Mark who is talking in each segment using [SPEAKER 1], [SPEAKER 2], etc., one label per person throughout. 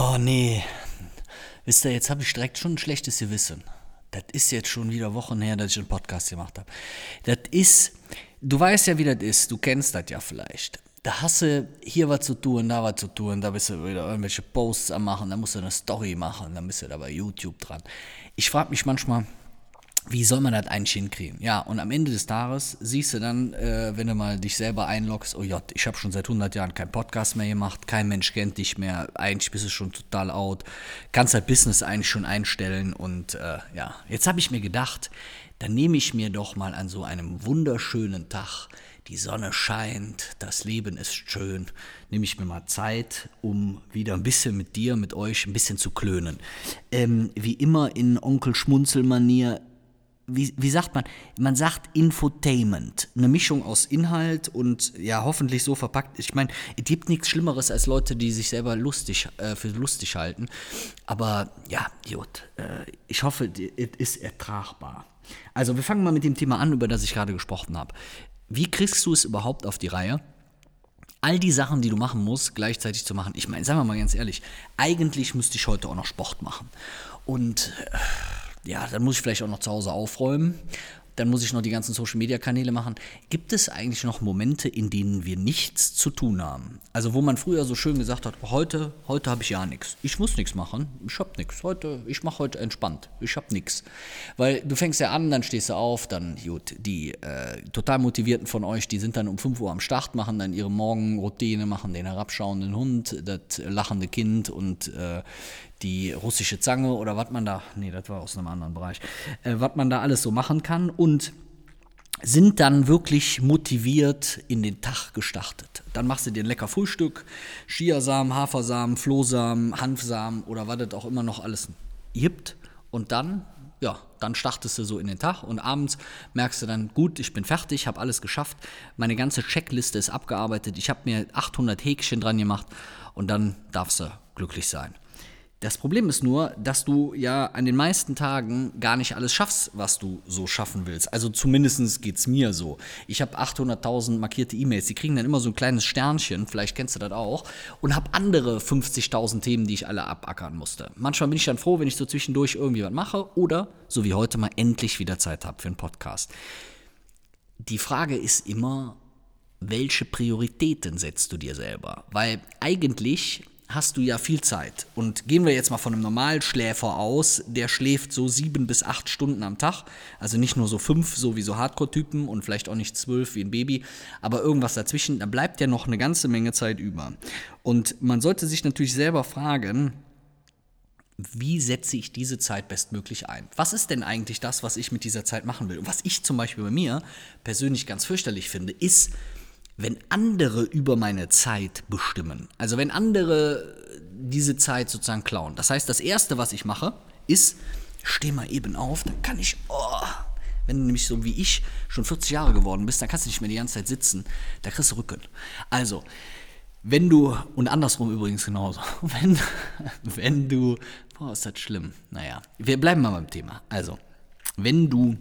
[SPEAKER 1] Oh nee. Wisst ihr, jetzt habe ich direkt schon ein schlechtes Gewissen. Das ist jetzt schon wieder Wochen her, dass ich einen Podcast gemacht habe. Das ist, du weißt ja, wie das ist, du kennst das ja vielleicht. Da hast du hier was zu tun, da was zu tun, da bist du wieder irgendwelche Posts am machen, da musst du eine Story machen, dann bist du da bei YouTube dran. Ich frage mich manchmal, wie soll man das eigentlich hinkriegen? Ja, und am Ende des Tages siehst du dann, äh, wenn du mal dich selber einloggst, oh Gott, ich habe schon seit 100 Jahren keinen Podcast mehr gemacht, kein Mensch kennt dich mehr, eigentlich bist du schon total out, kannst dein Business eigentlich schon einstellen und äh, ja, jetzt habe ich mir gedacht, dann nehme ich mir doch mal an so einem wunderschönen Tag, die Sonne scheint, das Leben ist schön, nehme ich mir mal Zeit, um wieder ein bisschen mit dir, mit euch ein bisschen zu klönen. Ähm, wie immer in Onkel Schmunzel-Manier wie, wie sagt man? Man sagt Infotainment. Eine Mischung aus Inhalt und ja, hoffentlich so verpackt. Ich meine, es gibt nichts Schlimmeres als Leute, die sich selber lustig, äh, für lustig halten. Aber ja, gut. Äh, ich hoffe, es ist ertragbar. Also, wir fangen mal mit dem Thema an, über das ich gerade gesprochen habe. Wie kriegst du es überhaupt auf die Reihe? all die Sachen, die du machen musst, gleichzeitig zu machen. Ich meine, sagen wir mal ganz ehrlich, eigentlich müsste ich heute auch noch Sport machen. Und äh, ja, dann muss ich vielleicht auch noch zu Hause aufräumen. Dann muss ich noch die ganzen Social-Media-Kanäle machen. Gibt es eigentlich noch Momente, in denen wir nichts zu tun haben? Also wo man früher so schön gesagt hat, heute, heute habe ich ja nichts. Ich muss nichts machen. Ich habe nichts. Heute, ich mache heute entspannt. Ich habe nichts. Weil du fängst ja an, dann stehst du auf, dann, gut, die äh, total motivierten von euch, die sind dann um 5 Uhr am Start, machen dann ihre Morgenroutine, machen den herabschauenden Hund, das lachende Kind und äh, die russische Zange oder was man da, nee, das war aus einem anderen Bereich, äh, was man da alles so machen kann und sind dann wirklich motiviert in den Tag gestartet. Dann machst du dir ein lecker Frühstück, Chiasamen, Hafersamen, Flohsamen, Hanfsamen oder was es auch immer noch alles gibt und dann ja, dann startest du so in den Tag und abends merkst du dann, gut, ich bin fertig, habe alles geschafft, meine ganze Checkliste ist abgearbeitet, ich habe mir 800 Häkchen dran gemacht und dann darfst du glücklich sein. Das Problem ist nur, dass du ja an den meisten Tagen gar nicht alles schaffst, was du so schaffen willst. Also zumindest geht es mir so. Ich habe 800.000 markierte E-Mails, die kriegen dann immer so ein kleines Sternchen, vielleicht kennst du das auch, und habe andere 50.000 Themen, die ich alle abackern musste. Manchmal bin ich dann froh, wenn ich so zwischendurch irgendwie was mache oder, so wie heute, mal endlich wieder Zeit habe für einen Podcast. Die Frage ist immer, welche Prioritäten setzt du dir selber? Weil eigentlich hast du ja viel Zeit. Und gehen wir jetzt mal von einem Normalschläfer aus, der schläft so sieben bis acht Stunden am Tag. Also nicht nur so fünf, so wie so Hardcore-Typen und vielleicht auch nicht zwölf wie ein Baby, aber irgendwas dazwischen. Da bleibt ja noch eine ganze Menge Zeit über. Und man sollte sich natürlich selber fragen, wie setze ich diese Zeit bestmöglich ein? Was ist denn eigentlich das, was ich mit dieser Zeit machen will? Und was ich zum Beispiel bei mir persönlich ganz fürchterlich finde, ist, wenn andere über meine Zeit bestimmen. Also wenn andere diese Zeit sozusagen klauen. Das heißt, das Erste, was ich mache, ist, steh mal eben auf, dann kann ich, oh, wenn du nämlich so wie ich schon 40 Jahre geworden bist, dann kannst du nicht mehr die ganze Zeit sitzen, da kriegst du Rücken. Also, wenn du, und andersrum übrigens genauso, wenn, wenn du, boah, ist das schlimm, naja, wir bleiben mal beim Thema. Also, wenn du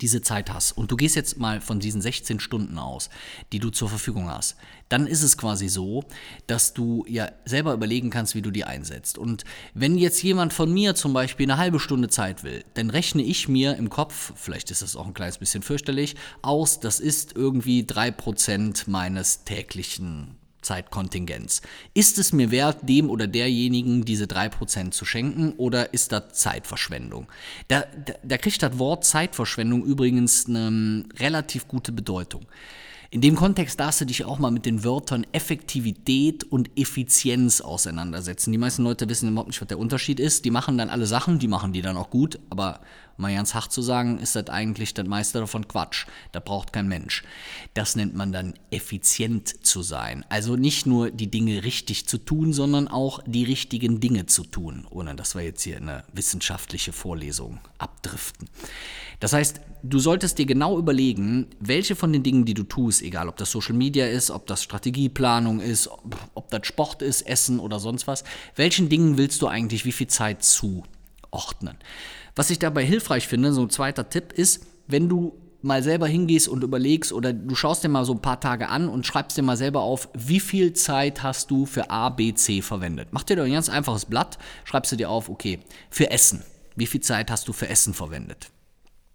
[SPEAKER 1] diese Zeit hast und du gehst jetzt mal von diesen 16 Stunden aus, die du zur Verfügung hast, dann ist es quasi so, dass du ja selber überlegen kannst, wie du die einsetzt. Und wenn jetzt jemand von mir zum Beispiel eine halbe Stunde Zeit will, dann rechne ich mir im Kopf, vielleicht ist das auch ein kleines bisschen fürchterlich, aus, das ist irgendwie 3% meines täglichen Zeitkontingenz. Ist es mir wert, dem oder derjenigen diese 3% zu schenken oder ist das Zeitverschwendung? Da, da, da kriegt das Wort Zeitverschwendung übrigens eine relativ gute Bedeutung. In dem Kontext darfst du dich auch mal mit den Wörtern Effektivität und Effizienz auseinandersetzen. Die meisten Leute wissen überhaupt nicht, was der Unterschied ist. Die machen dann alle Sachen, die machen die dann auch gut, aber mal ganz hart zu sagen, ist das eigentlich das meiste davon Quatsch. Da braucht kein Mensch. Das nennt man dann effizient zu sein. Also nicht nur die Dinge richtig zu tun, sondern auch die richtigen Dinge zu tun, ohne dass wir jetzt hier eine wissenschaftliche Vorlesung abdriften. Das heißt, du solltest dir genau überlegen, welche von den Dingen, die du tust, egal ob das Social Media ist, ob das Strategieplanung ist, ob, ob das Sport ist, Essen oder sonst was, welchen Dingen willst du eigentlich wie viel Zeit zuordnen? Was ich dabei hilfreich finde, so ein zweiter Tipp ist, wenn du mal selber hingehst und überlegst oder du schaust dir mal so ein paar Tage an und schreibst dir mal selber auf, wie viel Zeit hast du für A, B, C verwendet. Mach dir doch ein ganz einfaches Blatt, schreibst du dir auf, okay, für Essen. Wie viel Zeit hast du für Essen verwendet?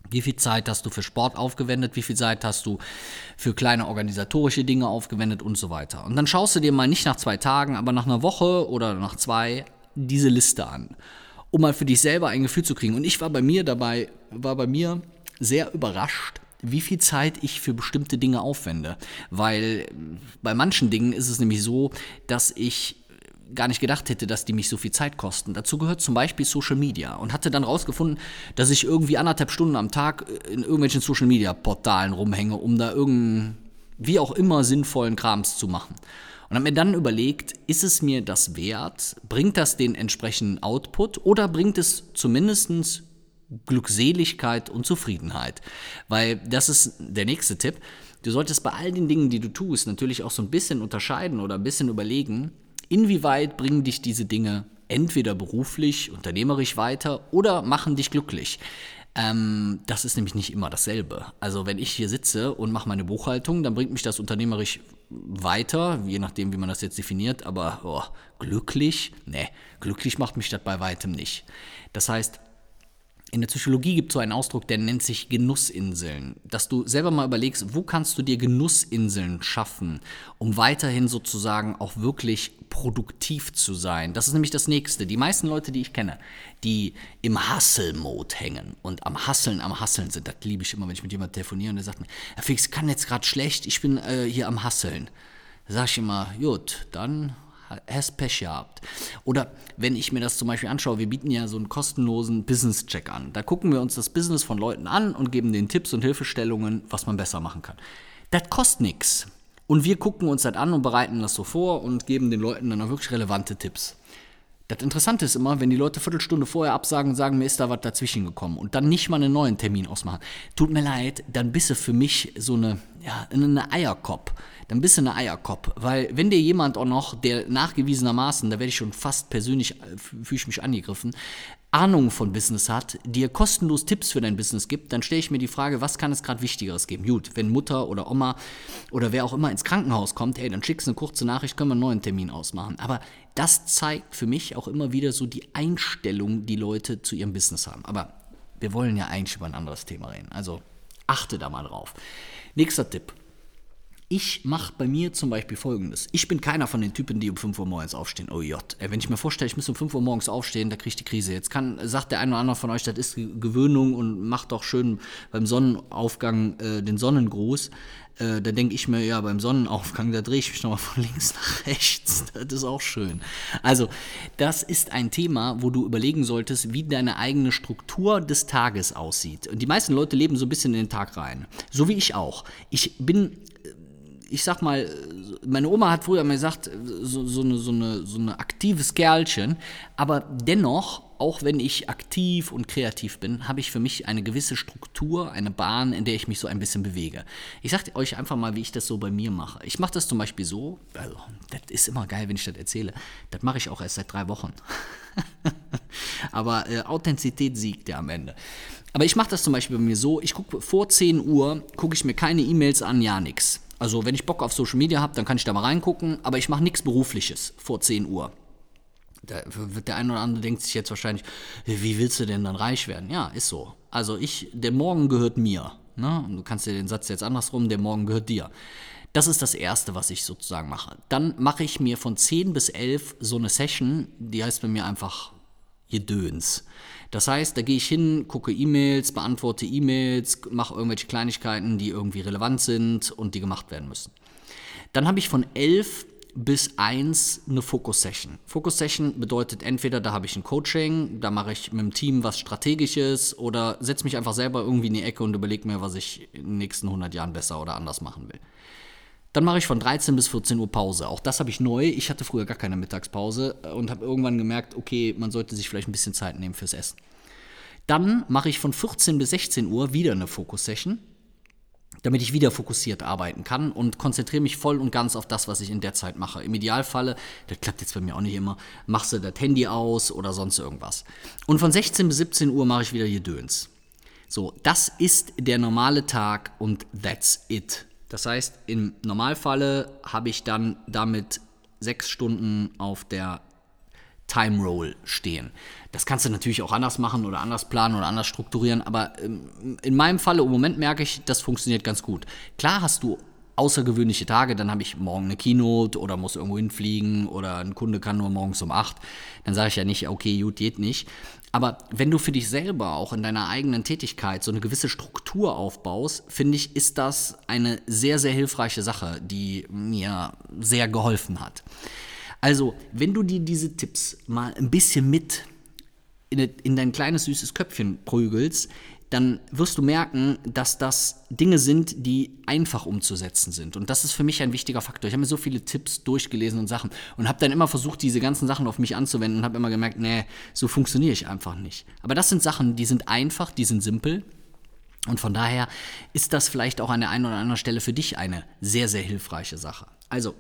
[SPEAKER 1] Wie viel Zeit hast du für Sport aufgewendet? Wie viel Zeit hast du für kleine organisatorische Dinge aufgewendet und so weiter? Und dann schaust du dir mal nicht nach zwei Tagen, aber nach einer Woche oder nach zwei diese Liste an, um mal für dich selber ein Gefühl zu kriegen. Und ich war bei mir dabei, war bei mir sehr überrascht, wie viel Zeit ich für bestimmte Dinge aufwende. Weil bei manchen Dingen ist es nämlich so, dass ich gar nicht gedacht hätte, dass die mich so viel Zeit kosten. Dazu gehört zum Beispiel Social Media und hatte dann rausgefunden, dass ich irgendwie anderthalb Stunden am Tag in irgendwelchen Social Media Portalen rumhänge, um da irgendeinen, wie auch immer, sinnvollen Krams zu machen. Und habe mir dann überlegt, ist es mir das wert? Bringt das den entsprechenden Output oder bringt es zumindest Glückseligkeit und Zufriedenheit? Weil das ist der nächste Tipp. Du solltest bei all den Dingen, die du tust, natürlich auch so ein bisschen unterscheiden oder ein bisschen überlegen, Inwieweit bringen dich diese Dinge entweder beruflich, unternehmerisch weiter oder machen dich glücklich? Ähm, das ist nämlich nicht immer dasselbe. Also wenn ich hier sitze und mache meine Buchhaltung, dann bringt mich das unternehmerisch weiter, je nachdem, wie man das jetzt definiert, aber oh, glücklich? Nee, glücklich macht mich das bei weitem nicht. Das heißt, in der Psychologie gibt es so einen Ausdruck, der nennt sich Genussinseln. Dass du selber mal überlegst, wo kannst du dir Genussinseln schaffen, um weiterhin sozusagen auch wirklich produktiv zu sein. Das ist nämlich das Nächste. Die meisten Leute, die ich kenne, die im Hustle-Mode hängen und am Hasseln, am Hasseln sind, das liebe ich immer, wenn ich mit jemandem telefoniere und der sagt mir, Herr Fix, kann jetzt gerade schlecht, ich bin äh, hier am Hasseln. Da sage ich immer, gut, dann hast Pech gehabt. Oder wenn ich mir das zum Beispiel anschaue, wir bieten ja so einen kostenlosen Business-Check an. Da gucken wir uns das Business von Leuten an und geben den Tipps und Hilfestellungen, was man besser machen kann. Das kostet nichts. Und wir gucken uns das an und bereiten das so vor und geben den Leuten dann auch wirklich relevante Tipps. Das Interessante ist immer, wenn die Leute Viertelstunde vorher absagen und sagen, mir ist da was dazwischen gekommen und dann nicht mal einen neuen Termin ausmachen. Tut mir leid, dann bist du für mich so eine, ja, eine Eierkopf dann bist du eine Eierkopf. Weil wenn dir jemand auch noch, der nachgewiesenermaßen, da werde ich schon fast persönlich, äh, fühle ich mich angegriffen, Ahnung von Business hat, dir kostenlos Tipps für dein Business gibt, dann stelle ich mir die Frage, was kann es gerade Wichtigeres geben? Gut, wenn Mutter oder Oma oder wer auch immer ins Krankenhaus kommt, hey, dann schickst du eine kurze Nachricht, können wir einen neuen Termin ausmachen. Aber das zeigt für mich auch immer wieder so die Einstellung, die Leute zu ihrem Business haben. Aber wir wollen ja eigentlich über ein anderes Thema reden. Also achte da mal drauf. Nächster Tipp. Ich mache bei mir zum Beispiel folgendes. Ich bin keiner von den Typen, die um 5 Uhr morgens aufstehen. Oh Gott. Wenn ich mir vorstelle, ich muss um 5 Uhr morgens aufstehen, da kriege ich die Krise. Jetzt kann, sagt der eine oder andere von euch, das ist Gewöhnung und macht doch schön beim Sonnenaufgang äh, den Sonnengruß. Äh, da denke ich mir, ja, beim Sonnenaufgang, da drehe ich mich nochmal von links nach rechts. Das ist auch schön. Also, das ist ein Thema, wo du überlegen solltest, wie deine eigene Struktur des Tages aussieht. Und die meisten Leute leben so ein bisschen in den Tag rein. So wie ich auch. Ich bin ich sag mal, meine Oma hat früher mal gesagt, so, so, eine, so, eine, so eine aktives Kerlchen, aber dennoch, auch wenn ich aktiv und kreativ bin, habe ich für mich eine gewisse Struktur, eine Bahn, in der ich mich so ein bisschen bewege. Ich sage euch einfach mal, wie ich das so bei mir mache. Ich mache das zum Beispiel so, also, das ist immer geil, wenn ich das erzähle. Das mache ich auch erst seit drei Wochen. aber äh, Authentizität siegt ja am Ende. Aber ich mache das zum Beispiel bei mir so, ich gucke vor 10 Uhr, gucke ich mir keine E-Mails an, ja nix. Also wenn ich Bock auf Social Media habe, dann kann ich da mal reingucken, aber ich mache nichts Berufliches vor 10 Uhr. Da wird der eine oder andere denkt sich jetzt wahrscheinlich, wie willst du denn dann reich werden? Ja, ist so. Also ich, der Morgen gehört mir. Ne? Und du kannst dir den Satz jetzt andersrum, der Morgen gehört dir. Das ist das Erste, was ich sozusagen mache. Dann mache ich mir von 10 bis 11 so eine Session, die heißt bei mir einfach Gedöns. Das heißt, da gehe ich hin, gucke E-Mails, beantworte E-Mails, mache irgendwelche Kleinigkeiten, die irgendwie relevant sind und die gemacht werden müssen. Dann habe ich von 11 bis 1 eine Focus-Session. Focus-Session bedeutet entweder, da habe ich ein Coaching, da mache ich mit dem Team was Strategisches oder setze mich einfach selber irgendwie in die Ecke und überlege mir, was ich in den nächsten 100 Jahren besser oder anders machen will. Dann mache ich von 13 bis 14 Uhr Pause. Auch das habe ich neu. Ich hatte früher gar keine Mittagspause äh, und habe irgendwann gemerkt, okay, man sollte sich vielleicht ein bisschen Zeit nehmen fürs Essen. Dann mache ich von 14 bis 16 Uhr wieder eine Fokus-Session, damit ich wieder fokussiert arbeiten kann und konzentriere mich voll und ganz auf das, was ich in der Zeit mache. Im Idealfalle, das klappt jetzt bei mir auch nicht immer, machst du das Handy aus oder sonst irgendwas. Und von 16 bis 17 Uhr mache ich wieder Gedöns. So, das ist der normale Tag und that's it. Das heißt, im Normalfalle habe ich dann damit sechs Stunden auf der Time Roll stehen. Das kannst du natürlich auch anders machen oder anders planen oder anders strukturieren, aber ähm, in meinem Falle im Moment merke ich, das funktioniert ganz gut. Klar hast du außergewöhnliche Tage, dann habe ich morgen eine Keynote oder muss irgendwo hinfliegen oder ein Kunde kann nur morgens um 8, dann sage ich ja nicht, okay, gut, geht nicht. Aber wenn du für dich selber auch in deiner eigenen Tätigkeit so eine gewisse Struktur aufbaust, finde ich, ist das eine sehr, sehr hilfreiche Sache, die mir sehr geholfen hat. Also, wenn du dir diese Tipps mal ein bisschen mit in, in dein kleines süßes Köpfchen prügelst, dann wirst du merken, dass das Dinge sind, die einfach umzusetzen sind. Und das ist für mich ein wichtiger Faktor. Ich habe mir so viele Tipps durchgelesen und Sachen und habe dann immer versucht, diese ganzen Sachen auf mich anzuwenden und habe immer gemerkt, nee, so funktioniere ich einfach nicht. Aber das sind Sachen, die sind einfach, die sind simpel. Und von daher ist das vielleicht auch an der einen oder anderen Stelle für dich eine sehr, sehr hilfreiche Sache. Also,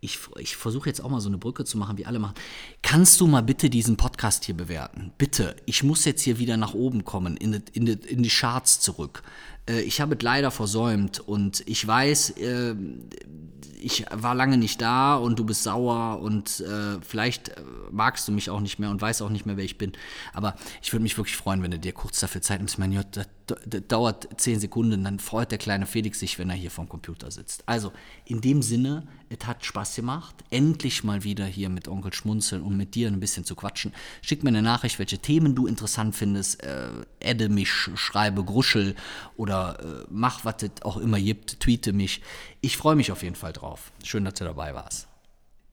[SPEAKER 1] ich, ich versuche jetzt auch mal so eine Brücke zu machen, wie alle machen. Kannst du mal bitte diesen Podcast hier bewerten? Bitte, ich muss jetzt hier wieder nach oben kommen, in in in die Charts zurück. Äh, ich habe es leider versäumt und ich weiß, äh, ich war lange nicht da und du bist sauer und äh, vielleicht äh, magst du mich auch nicht mehr und weißt auch nicht mehr, wer ich bin. Aber ich würde mich wirklich freuen, wenn du dir kurz dafür Zeit nimmst. Mein Gott, das, dauert zehn Sekunden, dann freut der kleine Felix sich, wenn er hier vorm Computer sitzt. Also, in dem Sinne, es hat Spaß gemacht. Endlich mal wieder hier mit Onkel Schmunzeln und mit dir ein bisschen zu quatschen. Schick mir eine Nachricht, welche Themen du interessant findest. Äh, adde mich, schreibe Gruschel oder äh, mach, was es auch immer gibt. Tweete mich. Ich freue mich auf jeden Fall drauf. Schön, dass du dabei warst.